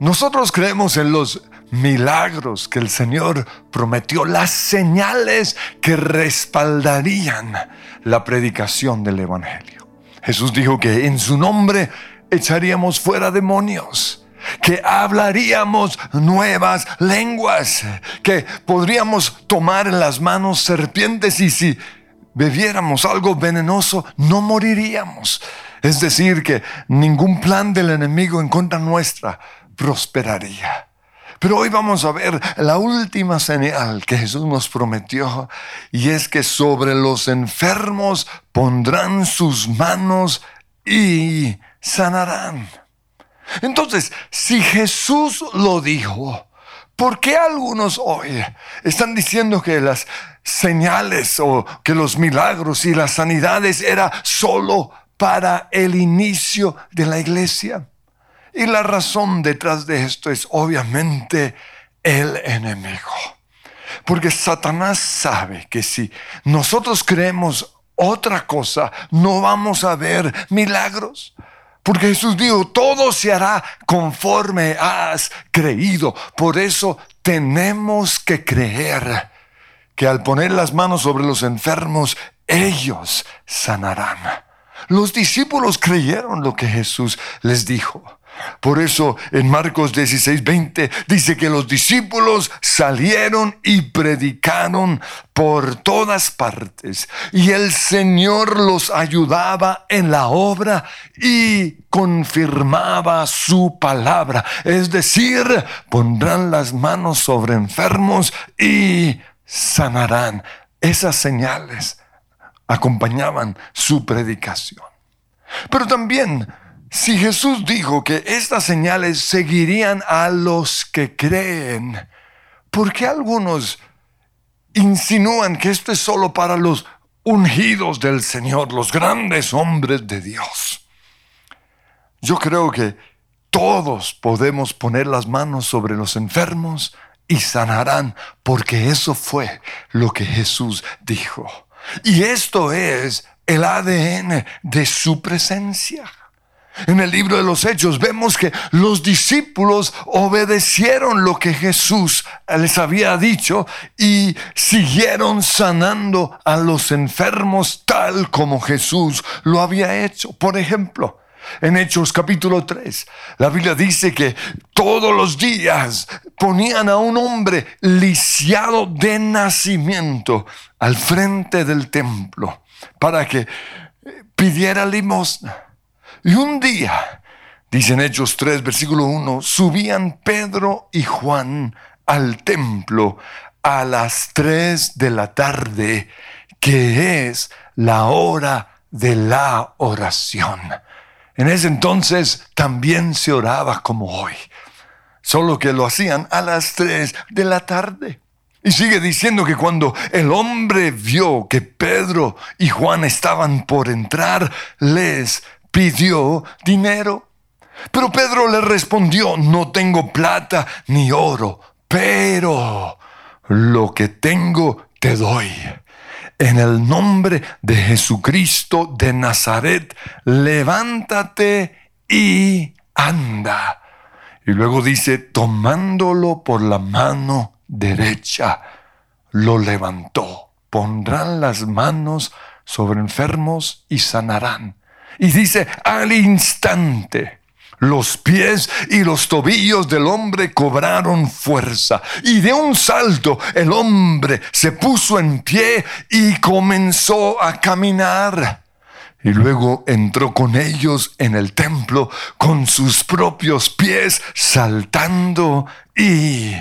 Nosotros creemos en los milagros que el Señor prometió, las señales que respaldarían la predicación del Evangelio. Jesús dijo que en su nombre echaríamos fuera demonios, que hablaríamos nuevas lenguas, que podríamos tomar en las manos serpientes y si bebiéramos algo venenoso no moriríamos. Es decir, que ningún plan del enemigo en contra nuestra prosperaría. Pero hoy vamos a ver la última señal que Jesús nos prometió y es que sobre los enfermos pondrán sus manos y sanarán. Entonces, si Jesús lo dijo, ¿por qué algunos hoy están diciendo que las señales o que los milagros y las sanidades era solo para el inicio de la iglesia? Y la razón detrás de esto es obviamente el enemigo. Porque Satanás sabe que si nosotros creemos otra cosa, no vamos a ver milagros. Porque Jesús dijo, todo se hará conforme has creído. Por eso tenemos que creer que al poner las manos sobre los enfermos, ellos sanarán. Los discípulos creyeron lo que Jesús les dijo. Por eso en Marcos 16, 20 dice que los discípulos salieron y predicaron por todas partes y el Señor los ayudaba en la obra y confirmaba su palabra. Es decir, pondrán las manos sobre enfermos y sanarán. Esas señales acompañaban su predicación. Pero también si Jesús dijo que estas señales seguirían a los que creen, ¿por qué algunos insinúan que esto es solo para los ungidos del Señor, los grandes hombres de Dios? Yo creo que todos podemos poner las manos sobre los enfermos y sanarán, porque eso fue lo que Jesús dijo. Y esto es el ADN de su presencia. En el libro de los Hechos vemos que los discípulos obedecieron lo que Jesús les había dicho y siguieron sanando a los enfermos tal como Jesús lo había hecho. Por ejemplo, en Hechos capítulo 3, la Biblia dice que todos los días ponían a un hombre lisiado de nacimiento al frente del templo para que pidiera limosna. Y un día, dicen Hechos 3, versículo 1, subían Pedro y Juan al templo a las 3 de la tarde, que es la hora de la oración. En ese entonces también se oraba como hoy, solo que lo hacían a las 3 de la tarde. Y sigue diciendo que cuando el hombre vio que Pedro y Juan estaban por entrar, les pidió dinero. Pero Pedro le respondió, no tengo plata ni oro, pero lo que tengo te doy. En el nombre de Jesucristo de Nazaret, levántate y anda. Y luego dice, tomándolo por la mano derecha, lo levantó. Pondrán las manos sobre enfermos y sanarán. Y dice, al instante, los pies y los tobillos del hombre cobraron fuerza. Y de un salto el hombre se puso en pie y comenzó a caminar. Y luego entró con ellos en el templo con sus propios pies saltando y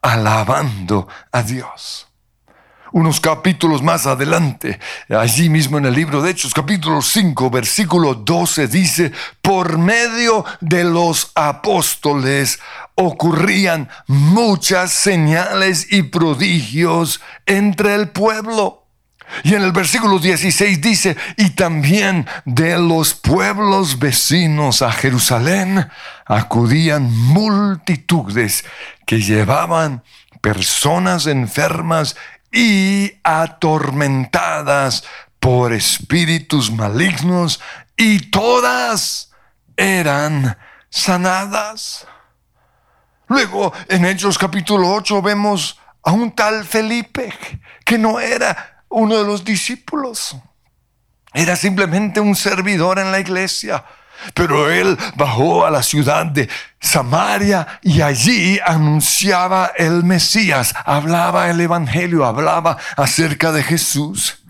alabando a Dios unos capítulos más adelante, allí mismo en el libro de Hechos, capítulo 5, versículo 12, dice, por medio de los apóstoles ocurrían muchas señales y prodigios entre el pueblo. Y en el versículo 16 dice, y también de los pueblos vecinos a Jerusalén acudían multitudes que llevaban personas enfermas y atormentadas por espíritus malignos y todas eran sanadas. Luego, en Hechos capítulo 8 vemos a un tal Felipe, que no era uno de los discípulos. Era simplemente un servidor en la iglesia. Pero él bajó a la ciudad de Samaria y allí anunciaba el Mesías, hablaba el Evangelio, hablaba acerca de Jesús.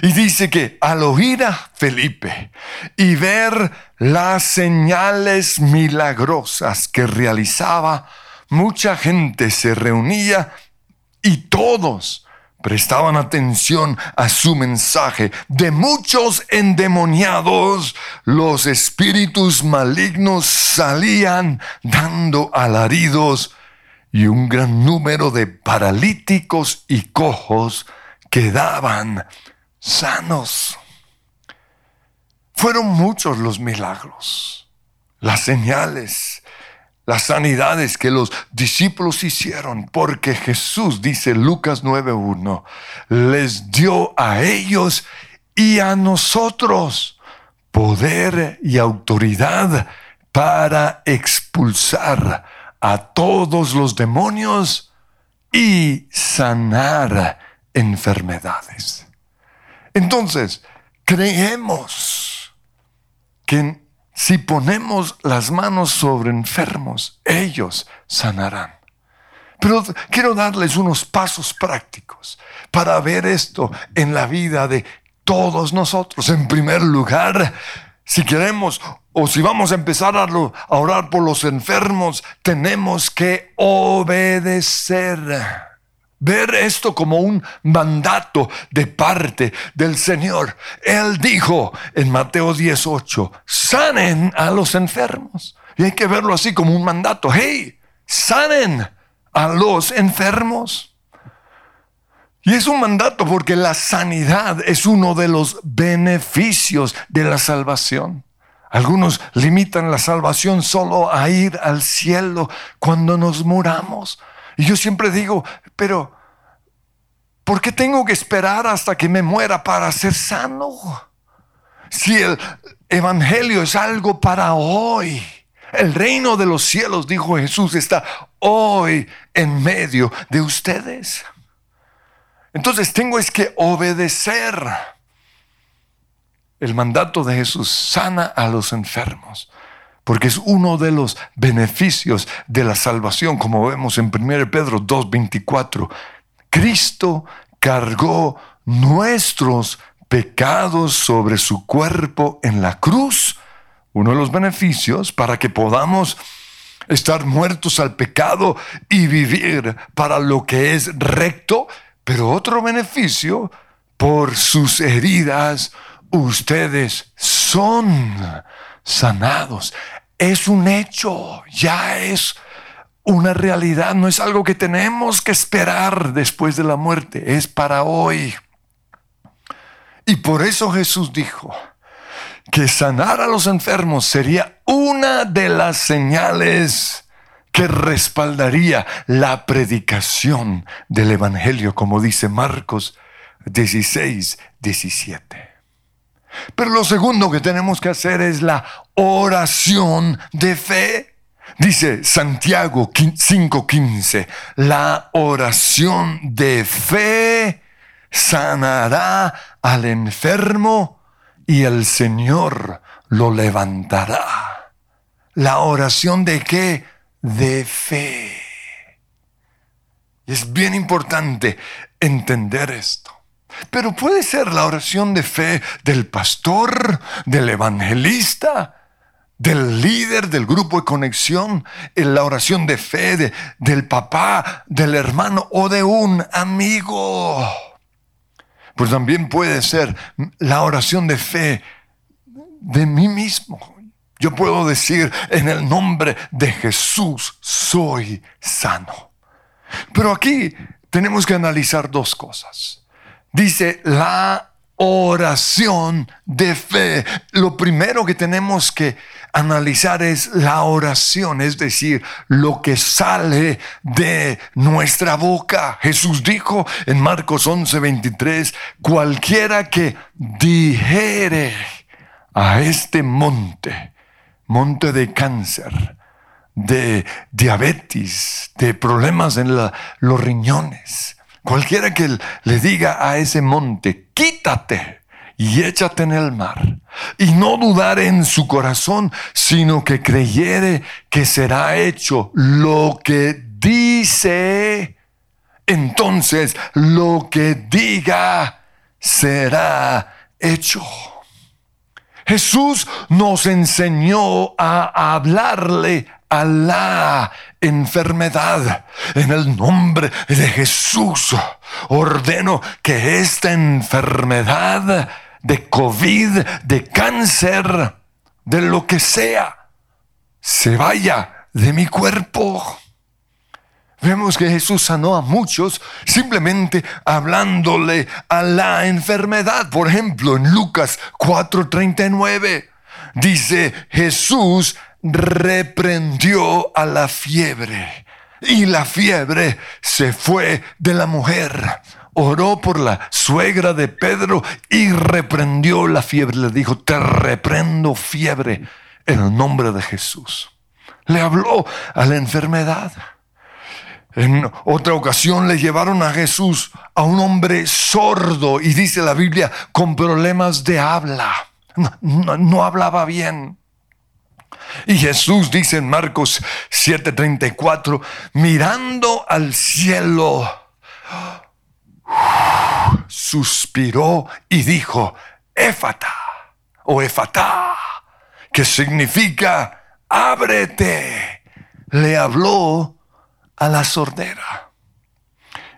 Y dice que al oír a Felipe y ver las señales milagrosas que realizaba, mucha gente se reunía y todos prestaban atención a su mensaje. De muchos endemoniados, los espíritus malignos salían dando alaridos y un gran número de paralíticos y cojos quedaban sanos. Fueron muchos los milagros, las señales, las sanidades que los discípulos hicieron, porque Jesús, dice Lucas 9.1, les dio a ellos y a nosotros poder y autoridad para expulsar a todos los demonios y sanar enfermedades. Entonces, creemos que si ponemos las manos sobre enfermos, ellos sanarán. Pero quiero darles unos pasos prácticos para ver esto en la vida de todos nosotros. En primer lugar, si queremos o si vamos a empezar a, orar por los enfermos, tenemos que obedecer ver esto como un mandato de parte del Señor. Él dijo en Mateo 18, sanen a los enfermos. Y hay que verlo así como un mandato. Hey, sanen a los enfermos. Y es un mandato porque la sanidad es uno de los beneficios de la salvación. Algunos limitan la salvación solo a ir al cielo cuando nos muramos. Y yo siempre digo, pero ¿por qué tengo que esperar hasta que me muera para ser sano? Si el Evangelio es algo para hoy. El reino de los cielos, dijo Jesús, está hoy en medio de ustedes. Entonces tengo es que obedecer el mandato de Jesús, sana a los enfermos porque es uno de los beneficios de la salvación, como vemos en 1 Pedro 2.24. Cristo cargó nuestros pecados sobre su cuerpo en la cruz, uno de los beneficios para que podamos estar muertos al pecado y vivir para lo que es recto, pero otro beneficio, por sus heridas ustedes son sanados. Es un hecho, ya es una realidad, no es algo que tenemos que esperar después de la muerte, es para hoy. Y por eso Jesús dijo que sanar a los enfermos sería una de las señales que respaldaría la predicación del Evangelio, como dice Marcos 16, 17. Pero lo segundo que tenemos que hacer es la oración de fe. Dice Santiago 5:15, la oración de fe sanará al enfermo y el Señor lo levantará. La oración de qué? De fe. Es bien importante entender esto. Pero puede ser la oración de fe del pastor, del evangelista, del líder del grupo de conexión, la oración de fe del papá, del hermano o de un amigo. Pues también puede ser la oración de fe de mí mismo. Yo puedo decir, en el nombre de Jesús soy sano. Pero aquí tenemos que analizar dos cosas dice la oración de fe. Lo primero que tenemos que analizar es la oración, es decir, lo que sale de nuestra boca. Jesús dijo en Marcos 11:23, cualquiera que dijere a este monte, monte de cáncer, de diabetes, de problemas en los riñones. Cualquiera que le diga a ese monte, quítate y échate en el mar, y no dudar en su corazón, sino que creyere que será hecho lo que dice, entonces lo que diga será hecho. Jesús nos enseñó a hablarle a la enfermedad. En el nombre de Jesús ordeno que esta enfermedad de COVID, de cáncer, de lo que sea, se vaya de mi cuerpo. Vemos que Jesús sanó a muchos simplemente hablándole a la enfermedad. Por ejemplo, en Lucas 4:39 dice, Jesús reprendió a la fiebre y la fiebre se fue de la mujer. Oró por la suegra de Pedro y reprendió la fiebre. Le dijo, te reprendo fiebre en el nombre de Jesús. Le habló a la enfermedad. En otra ocasión le llevaron a Jesús a un hombre sordo y dice la Biblia con problemas de habla. No, hablaba bien. Y Jesús dice en Marcos 7:34, mirando al cielo, suspiró y dijo, Éfata o Éfata, que significa ábrete. Le habló a la sordera.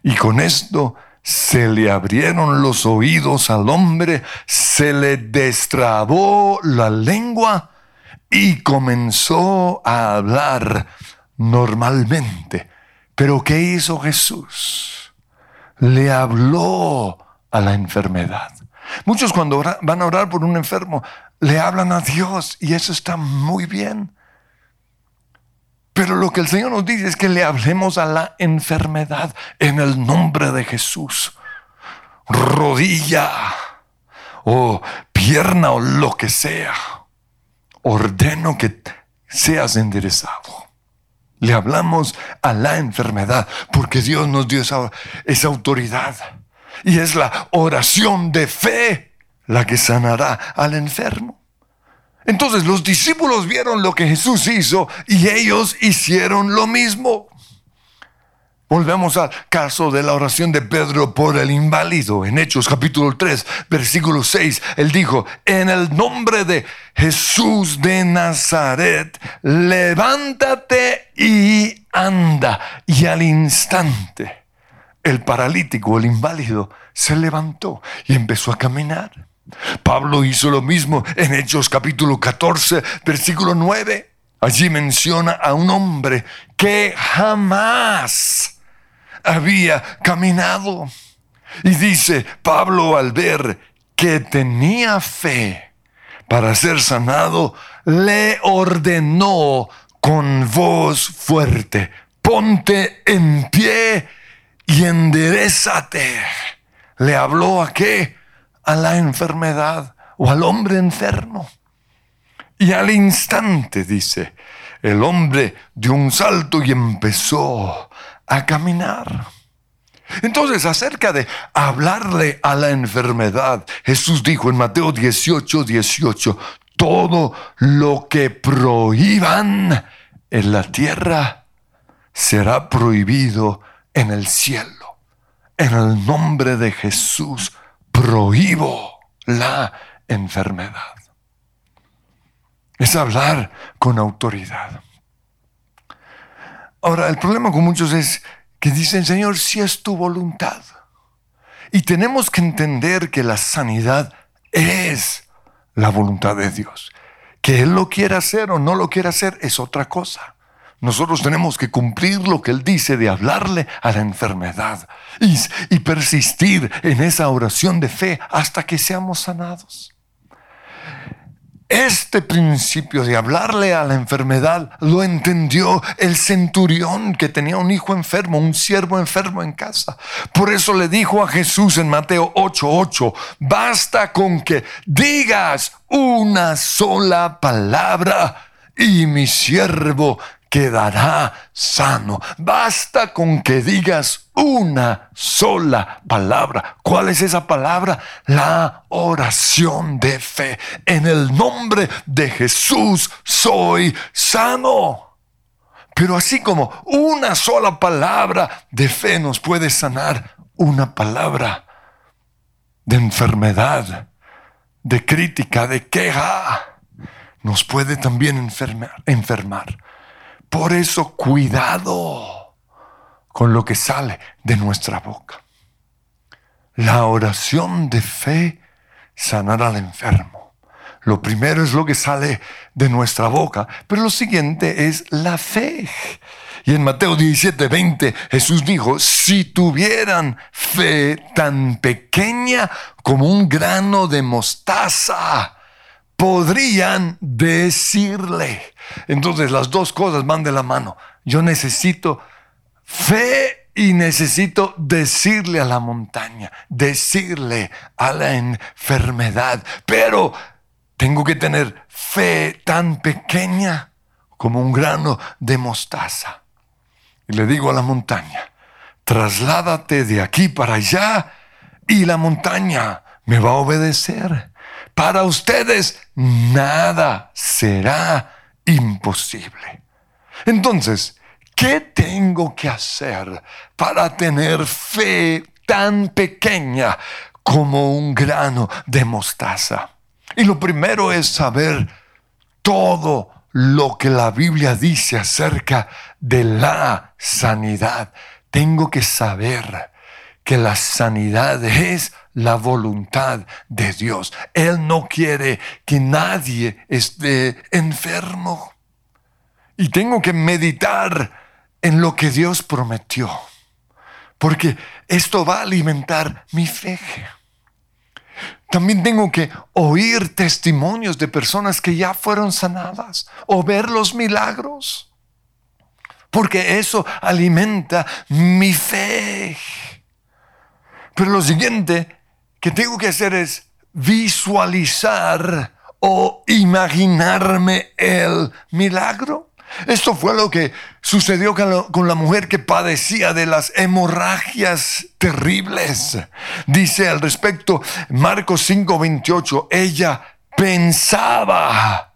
Y con esto se le abrieron los oídos al hombre, se le destrabó la lengua y comenzó a hablar normalmente. Pero ¿qué hizo Jesús? Le habló a la enfermedad. Muchos cuando van a orar por un enfermo, le hablan a Dios y eso está muy bien. Pero lo que el Señor nos dice es que le hablemos a la enfermedad en el nombre de Jesús. Rodilla o pierna o lo que sea. Ordeno que seas enderezado. Le hablamos a la enfermedad porque Dios nos dio esa, esa autoridad. Y es la oración de fe la que sanará al enfermo. Entonces los discípulos vieron lo que Jesús hizo y ellos hicieron lo mismo. Volvemos al caso de la oración de Pedro por el inválido. En Hechos capítulo 3, versículo 6, él dijo, en el nombre de Jesús de Nazaret, levántate y anda. Y al instante, el paralítico, el inválido, se levantó y empezó a caminar. Pablo hizo lo mismo en Hechos capítulo 14, versículo 9. Allí menciona a un hombre que jamás había caminado. Y dice Pablo al ver que tenía fe para ser sanado, le ordenó con voz fuerte, ponte en pie y enderezate. ¿Le habló a qué? a la enfermedad o al hombre enfermo. Y al instante, dice, el hombre dio un salto y empezó a caminar. Entonces, acerca de hablarle a la enfermedad, Jesús dijo en Mateo 18, 18, todo lo que prohíban en la tierra será prohibido en el cielo. En el nombre de Jesús prohíbo la enfermedad. Es hablar con autoridad. Ahora, el problema con muchos es que dicen, Señor, si es tu voluntad. Y tenemos que entender que la sanidad es la voluntad de Dios. Que Él lo quiera hacer o no lo quiera hacer es otra cosa. Nosotros tenemos que cumplir lo que Él dice de hablarle a la enfermedad y, y, persistir en esa oración de fe hasta que seamos sanados. Este principio de hablarle a la enfermedad lo entendió el centurión que tenía un hijo enfermo, un siervo enfermo en casa. Por eso le dijo a Jesús en Mateo 8:8, basta con que digas una sola palabra y mi siervo quedará sano. Basta con que digas una sola palabra. ¿Cuál es esa palabra? La oración de fe. En el nombre de Jesús soy sano. Pero así como una sola palabra de fe nos puede sanar, una palabra de enfermedad, de crítica, de queja, nos puede también enfermar. enfermar. Por eso cuidado con lo que sale de nuestra boca. La oración de fe sanará al enfermo. Lo primero es lo que sale de nuestra boca, pero lo siguiente es la fe. Y en Mateo 17, 20 Jesús dijo, si tuvieran fe tan pequeña como un grano de mostaza, podrían decirle. Entonces las dos cosas van de la mano. Yo necesito fe y necesito decirle a la montaña, decirle a la enfermedad, pero tengo que tener fe tan pequeña como un grano de mostaza. Y le digo a la montaña, trasládate de aquí para allá y la montaña me va a obedecer. Para ustedes nada será imposible. Entonces, ¿qué tengo que hacer para tener fe tan pequeña como un grano de mostaza? Y lo primero es saber todo lo que la Biblia dice acerca de la sanidad. Tengo que saber que la sanidad es la voluntad de Dios. Él no quiere que nadie esté enfermo. Y tengo que meditar en lo que Dios prometió, porque esto va a alimentar mi fe. También tengo que oír testimonios de personas que ya fueron sanadas o ver los milagros. Porque eso alimenta mi fe. Pero lo siguiente que tengo que hacer es visualizar o imaginarme el milagro. Esto fue lo que sucedió con la mujer que padecía de las hemorragias terribles. Dice al respecto Marcos 5:28, ella pensaba,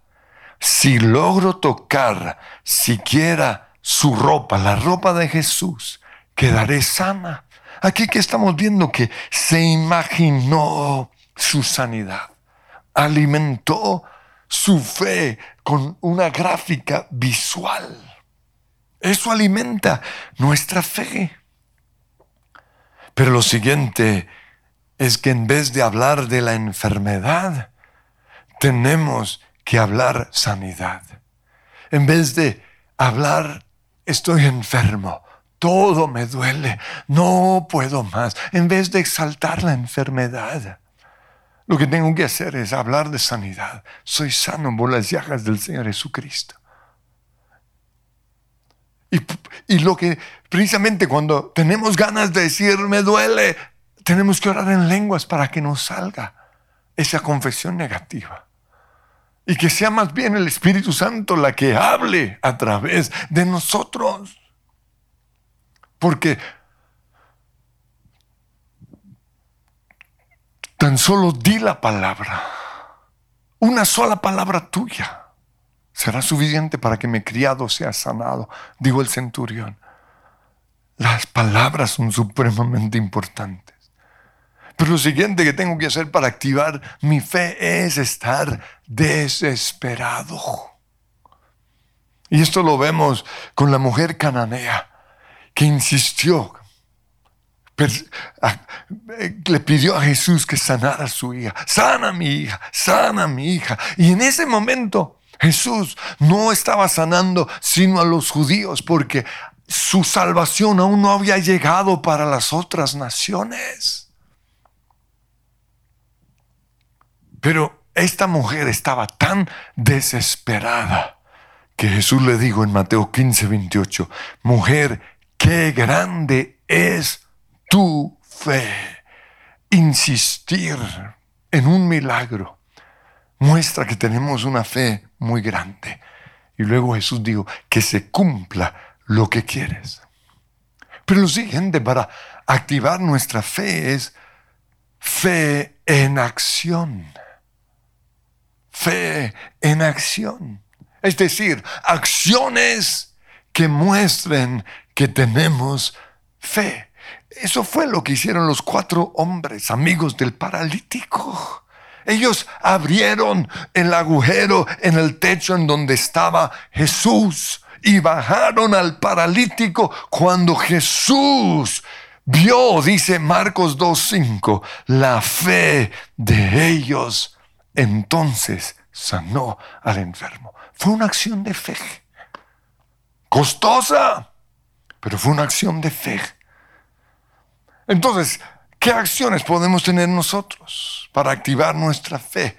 si logro tocar siquiera su ropa, la ropa de Jesús, quedaré sana. Aquí que estamos viendo que se imaginó su sanidad, alimentó su fe con una gráfica visual. Eso alimenta nuestra fe. Pero lo siguiente es que en vez de hablar de la enfermedad, tenemos que hablar sanidad. En vez de hablar estoy enfermo, todo me duele, no puedo más, en vez de exaltar la enfermedad, lo que tengo que hacer es hablar de sanidad. Soy sano por las llagas del Señor Jesucristo. Y, y, lo que precisamente cuando tenemos ganas de decir me duele, tenemos que orar en lenguas para que nos salga esa confesión negativa. Y que sea más bien el Espíritu Santo la que hable a través de nosotros. Porque Tan solo di la palabra. Una sola palabra tuya será suficiente para que mi criado sea sanado, dijo el centurión. Las palabras son supremamente importantes. Pero lo siguiente que tengo que hacer para activar mi fe es estar desesperado. Y esto lo vemos con la mujer cananea que insistió le pidió a Jesús que sanara a su hija. Sana mi hija, sana mi hija. Y en ese momento Jesús no estaba sanando sino a los judíos porque su salvación aún no había llegado para las otras naciones. Pero esta mujer estaba tan desesperada que Jesús le dijo en Mateo 15, 28, mujer, qué grande es tu fe, insistir en un milagro, muestra que tenemos una fe muy grande. Y luego Jesús dijo, que se cumpla lo que quieres. Pero lo siguiente para activar nuestra fe es fe en acción. Fe en acción. Es decir, acciones que muestren que tenemos fe. Eso fue lo que hicieron los cuatro hombres, amigos del paralítico. Ellos abrieron el agujero en el techo en donde estaba Jesús y bajaron al paralítico cuando Jesús vio, dice Marcos 2.5, la fe de ellos. Entonces sanó al enfermo. Fue una acción de fe. Costosa, pero fue una acción de fe. Entonces, ¿qué acciones podemos tener nosotros para activar nuestra fe?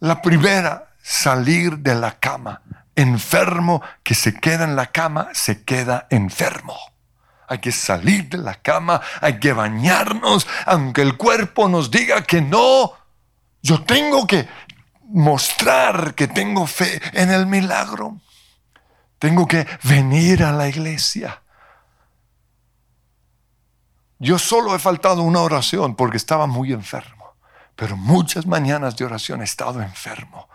La primera, salir de la cama. Enfermo que se queda en la cama, se queda enfermo. Hay que salir de la cama, hay que bañarnos, aunque el cuerpo nos diga que no. Yo tengo que mostrar que tengo fe en el milagro. Tengo que venir a la iglesia. Yo solo he faltado una oración porque estaba muy enfermo, pero muchas mañanas de oración he estado enfermo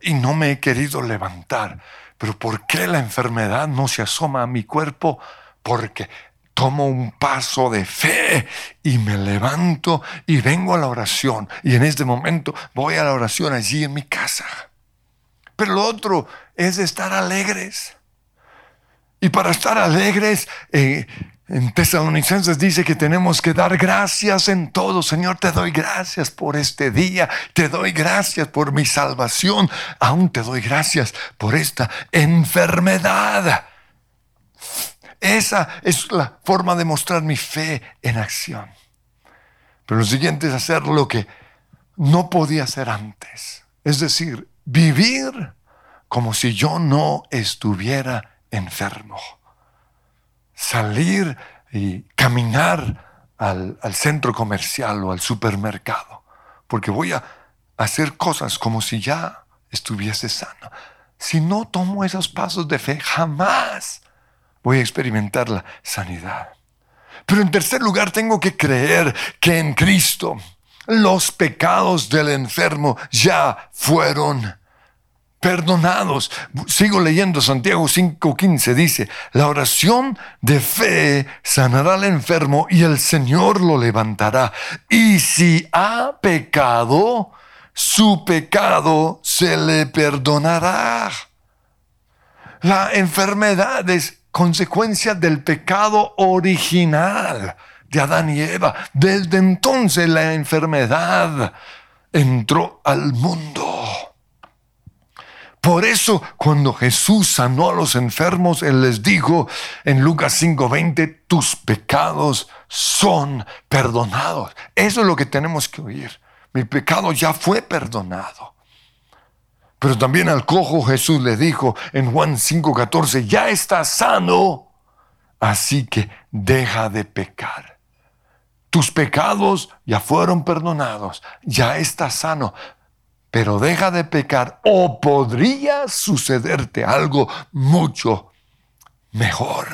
y no me he querido levantar. Pero ¿por qué la enfermedad no se asoma a mi cuerpo? Porque tomo un paso de fe y me levanto y vengo a la oración. Y en este momento voy a la oración allí en mi casa. Pero lo otro es estar alegres. Y para estar alegres, eh, en Tesalonicenses dice que tenemos que dar gracias en todo. Señor, te doy gracias por este día. Te doy gracias por mi salvación. Aún te doy gracias por esta enfermedad. Esa es la forma de mostrar mi fe en acción. Pero lo siguiente es hacer lo que no podía hacer antes. Es decir, vivir como si yo no estuviera enfermo. Salir y caminar al, al, centro comercial o al supermercado. Porque voy a hacer cosas como si ya estuviese sano. Si no tomo esos pasos de fe, jamás voy a experimentar la sanidad. Pero en tercer lugar, tengo que creer que en Cristo los pecados del enfermo ya fueron perdonados. Sigo leyendo Santiago 5:15, dice, la oración de fe sanará al enfermo y el Señor lo levantará. Y si ha pecado, su pecado se le perdonará. La enfermedad es consecuencia del pecado original de Adán y Eva. Desde entonces la enfermedad entró al mundo. Por eso cuando Jesús sanó a los enfermos, Él les dijo en Lucas 5:20, tus pecados son perdonados. Eso es lo que tenemos que oír. Mi pecado ya fue perdonado. Pero también al cojo Jesús le dijo en Juan 5:14, ya está sano, así que deja de pecar. Tus pecados ya fueron perdonados, ya está sano, pero deja de pecar o podría sucederte algo mucho mejor.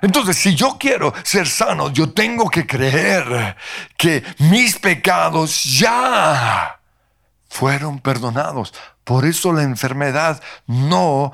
Entonces, si yo quiero ser sano, yo tengo que creer que mis pecados ya fueron perdonados. Por eso la enfermedad no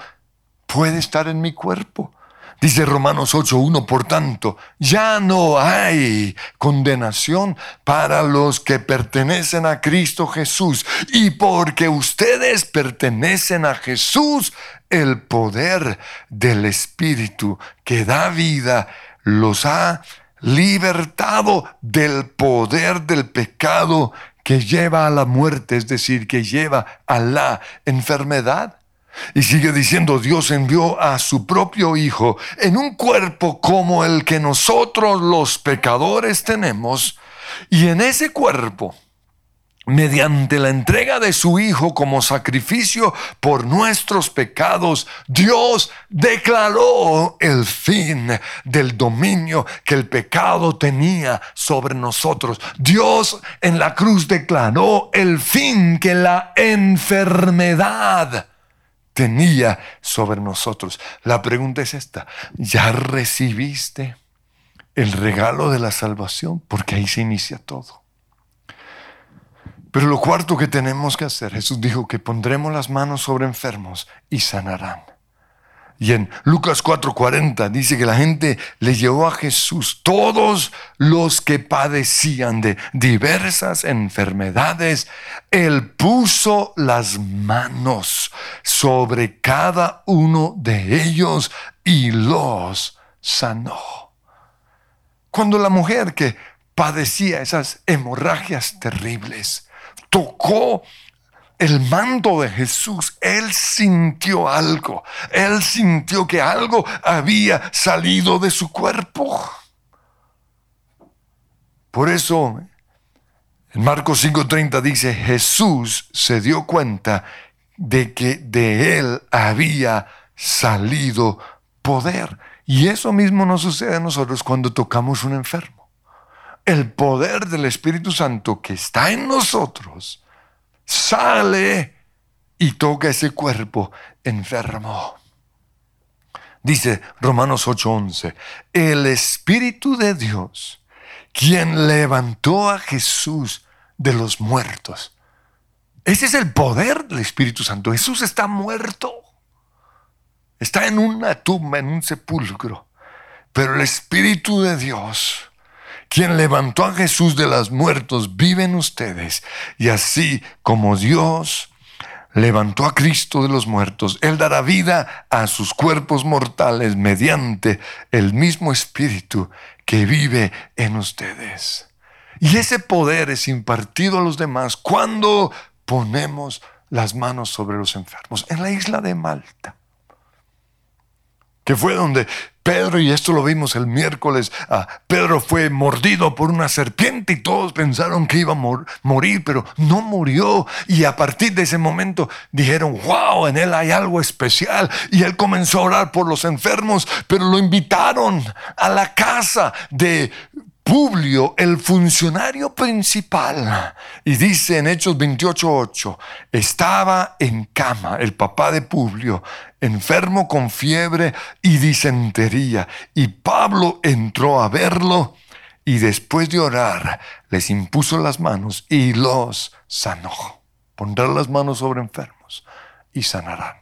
puede estar en mi cuerpo. Dice Romanos 8.1, por tanto, ya no hay condenación para los que pertenecen a Cristo Jesús. Y porque ustedes pertenecen a Jesús, el poder del Espíritu que da vida los ha libertado del poder del pecado que lleva a la muerte, es decir, que lleva a la enfermedad. Y sigue diciendo, Dios envió a su propio Hijo en un cuerpo como el que nosotros los pecadores tenemos, y en ese cuerpo mediante la entrega de su Hijo como sacrificio por nuestros pecados, Dios declaró el fin del dominio que el pecado tenía sobre nosotros. Dios en la cruz declaró el fin que la enfermedad tenía sobre nosotros. La pregunta es esta, ¿ya recibiste el regalo de la salvación? Porque ahí se inicia todo. Pero lo cuarto que tenemos que hacer, Jesús dijo que pondremos las manos sobre enfermos y sanarán. Y en Lucas 4:40 dice que la gente le llevó a Jesús todos los que padecían de diversas enfermedades. Él puso las manos sobre cada uno de ellos y los sanó. Cuando la mujer que padecía esas hemorragias terribles tocó el manto de Jesús, él sintió algo. Él sintió que algo había salido de su cuerpo. Por eso, en Marcos 5:30 dice, Jesús se dio cuenta de que de él había salido poder. Y eso mismo nos sucede a nosotros cuando tocamos un enfermo. El poder del Espíritu Santo que está en nosotros sale y toca ese cuerpo enfermo. Dice Romanos 8:11, el Espíritu de Dios, quien levantó a Jesús de los muertos. Ese es el poder del Espíritu Santo. Jesús está muerto. Está en una tumba, en un sepulcro. Pero el Espíritu de Dios quien levantó a Jesús de los muertos, vive en ustedes. Y así como Dios levantó a Cristo de los muertos, Él dará vida a sus cuerpos mortales mediante el mismo Espíritu que vive en ustedes. Y ese poder es impartido a los demás cuando ponemos las manos sobre los enfermos. En la isla de Malta, que fue donde Pedro, y esto lo vimos el miércoles, ah, Pedro fue mordido por una serpiente y todos pensaron que iba a morir, pero no murió. Y a partir de ese momento dijeron, wow, en él hay algo especial. Y él comenzó a orar por los enfermos, pero lo invitaron a la casa de Publio, el funcionario principal, y dice en Hechos 28:8, estaba en cama el papá de Publio, enfermo con fiebre y disentería, y Pablo entró a verlo y después de orar les impuso las manos y los sanó. Pondrá las manos sobre enfermos y sanarán.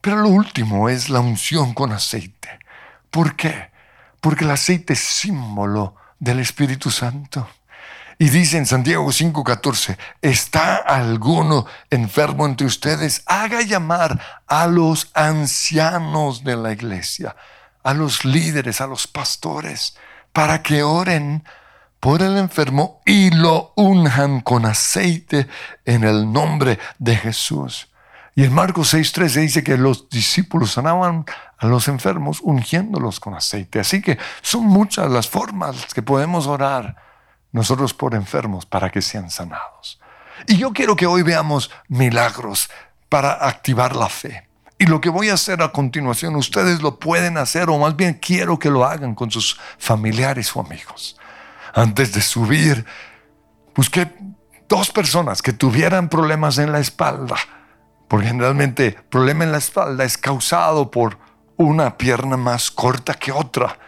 Pero lo último es la unción con aceite. ¿Por qué? Porque el aceite es símbolo del Espíritu Santo. Y dice en Santiago 5:14, ¿está alguno enfermo entre ustedes? Haga llamar a los ancianos de la iglesia, a los líderes, a los pastores, para que oren por el enfermo y lo unjan con aceite en el nombre de Jesús. Y en Marcos 6:13 dice que los discípulos sanaban a los enfermos ungiéndolos con aceite. Así que son muchas las formas que podemos orar nosotros por enfermos para que sean sanados. Y yo quiero que hoy veamos milagros para activar la fe. Y lo que voy a hacer a continuación, ustedes lo pueden hacer o más bien quiero que lo hagan con sus familiares o amigos. Antes de subir, busqué dos personas que tuvieran problemas en la espalda, porque generalmente problema en la espalda es causado por una pierna más corta que otra.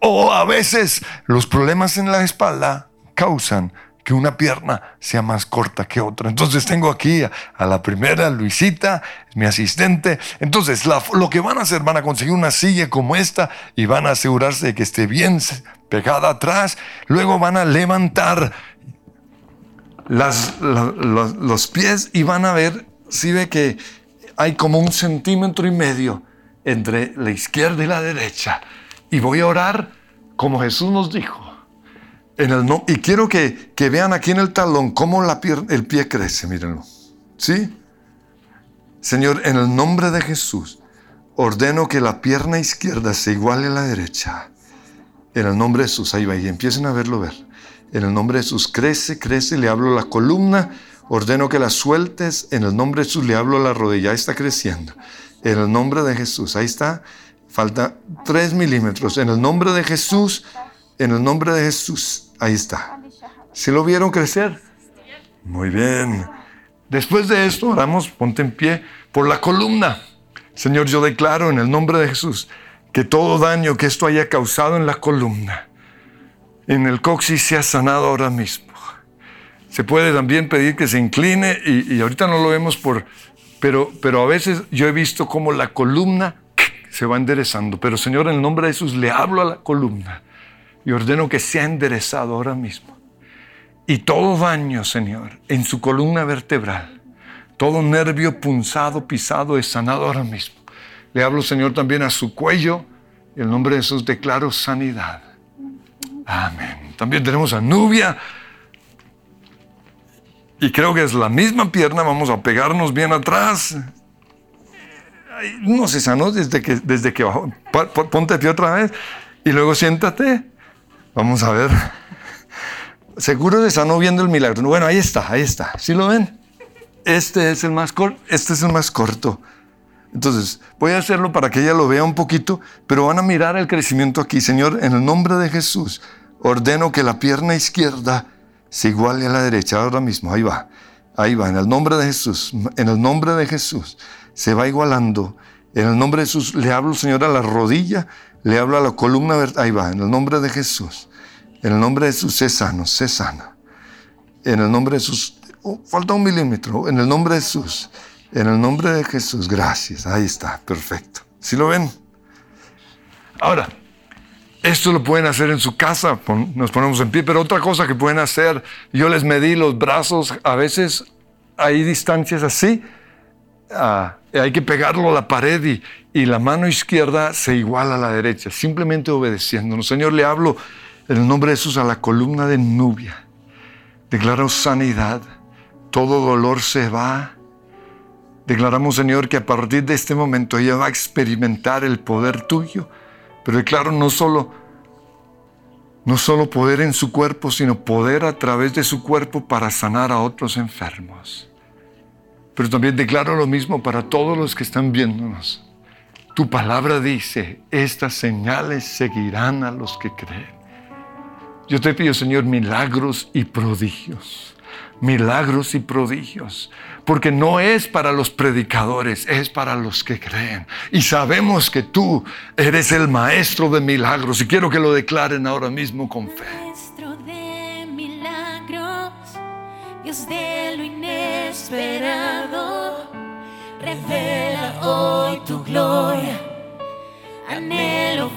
O a veces los problemas en la espalda causan que una pierna sea más corta que otra. Entonces tengo aquí a, la primera, Luisita, mi asistente. Entonces lo que van a hacer, van a conseguir una silla como esta y van a asegurarse de que esté bien pegada atrás. Luego van a levantar los pies y van a ver si ve que hay como un centímetro y medio entre la izquierda y la derecha. Y voy a orar como Jesús nos dijo. En el no, y quiero que, vean aquí en el talón cómo la el pie crece, mírenlo. ¿Sí? Señor, en el nombre de Jesús, ordeno que la pierna izquierda se iguale a la derecha. En el nombre de Jesús, ahí va, y empiecen a verlo ver. En el nombre de Jesús, crece, crece, le hablo la columna, ordeno que la sueltes, en el nombre de Jesús le hablo la rodilla, está creciendo. En el nombre de Jesús. Ahí está. Falta 3 milímetros. En el nombre de Jesús. En el nombre de Jesús. Ahí está. ¿Se lo vieron crecer? Muy bien. Después de esto, oramos, ponte en pie, por la columna. Señor, yo declaro en el nombre de Jesús que todo daño que esto haya causado en la columna, en el coxis, sea sanado ahora mismo. Se puede también pedir que se incline y, ahorita no lo vemos por, pero, pero a veces yo he visto como la columna se va enderezando. Pero Señor, en el nombre de Jesús le hablo a la columna y ordeno que sea enderezado ahora mismo. Y todo daño, Señor, en su columna vertebral, todo nervio punzado, pisado, es sanado ahora mismo. Le hablo, Señor, también a su cuello. El nombre de Jesús declaro sanidad. Amén. También tenemos a Nubia. Y creo que es la misma pierna. Vamos a pegarnos bien atrás. No se sanó desde que, desde que bajó. Ponte pie otra vez. Y luego siéntate. Vamos a ver. Seguro se sanó viendo el milagro. Bueno, ahí está, ahí está. ¿Sí lo ven? Este es el más corto. Este es el más corto. Entonces, voy a hacerlo para que ella lo vea un poquito, pero van a mirar el crecimiento aquí. Señor, en el nombre de Jesús, ordeno que la pierna izquierda se iguale a la derecha ahora mismo. Ahí va, ahí va, en el nombre de Jesús, en el nombre de Jesús, se va igualando. En el nombre de Jesús, le hablo, Señor, a la rodilla, le hablo a la columna. Ahí va, en el nombre de Jesús. En el nombre de Jesús, sé sano, sé. En el nombre de Jesús, oh, falta un milímetro. En el nombre de Jesús. En el nombre de Jesús, gracias. Ahí está, perfecto. ¿Sí lo ven? Ahora, esto lo pueden hacer en su casa, nos ponemos en pie, pero otra cosa que pueden hacer, yo les medí los brazos, a veces hay distancias así, ah, hay que pegarlo a la pared y, la mano izquierda se iguala a la derecha, simplemente obedeciéndonos. Señor, le hablo en el nombre de Jesús a la columna de Nubia. Declaro sanidad, todo dolor se va, Declaramos, Señor, que a partir de este momento ella va a experimentar el poder tuyo. Pero declaro no solo, no solo poder en su cuerpo, sino poder a través de su cuerpo para sanar a otros enfermos. Pero también declaro lo mismo para todos los que están viéndonos. Tu palabra dice, estas señales seguirán a los que creen. Yo te pido, Señor, milagros y prodigios. Milagros y prodigios porque no es para los predicadores, es para los que creen. Y sabemos que tú eres el maestro de milagros y quiero que lo declaren ahora mismo con fe. Maestro de milagros, Dios de lo inesperado, hoy tu gloria, anhelo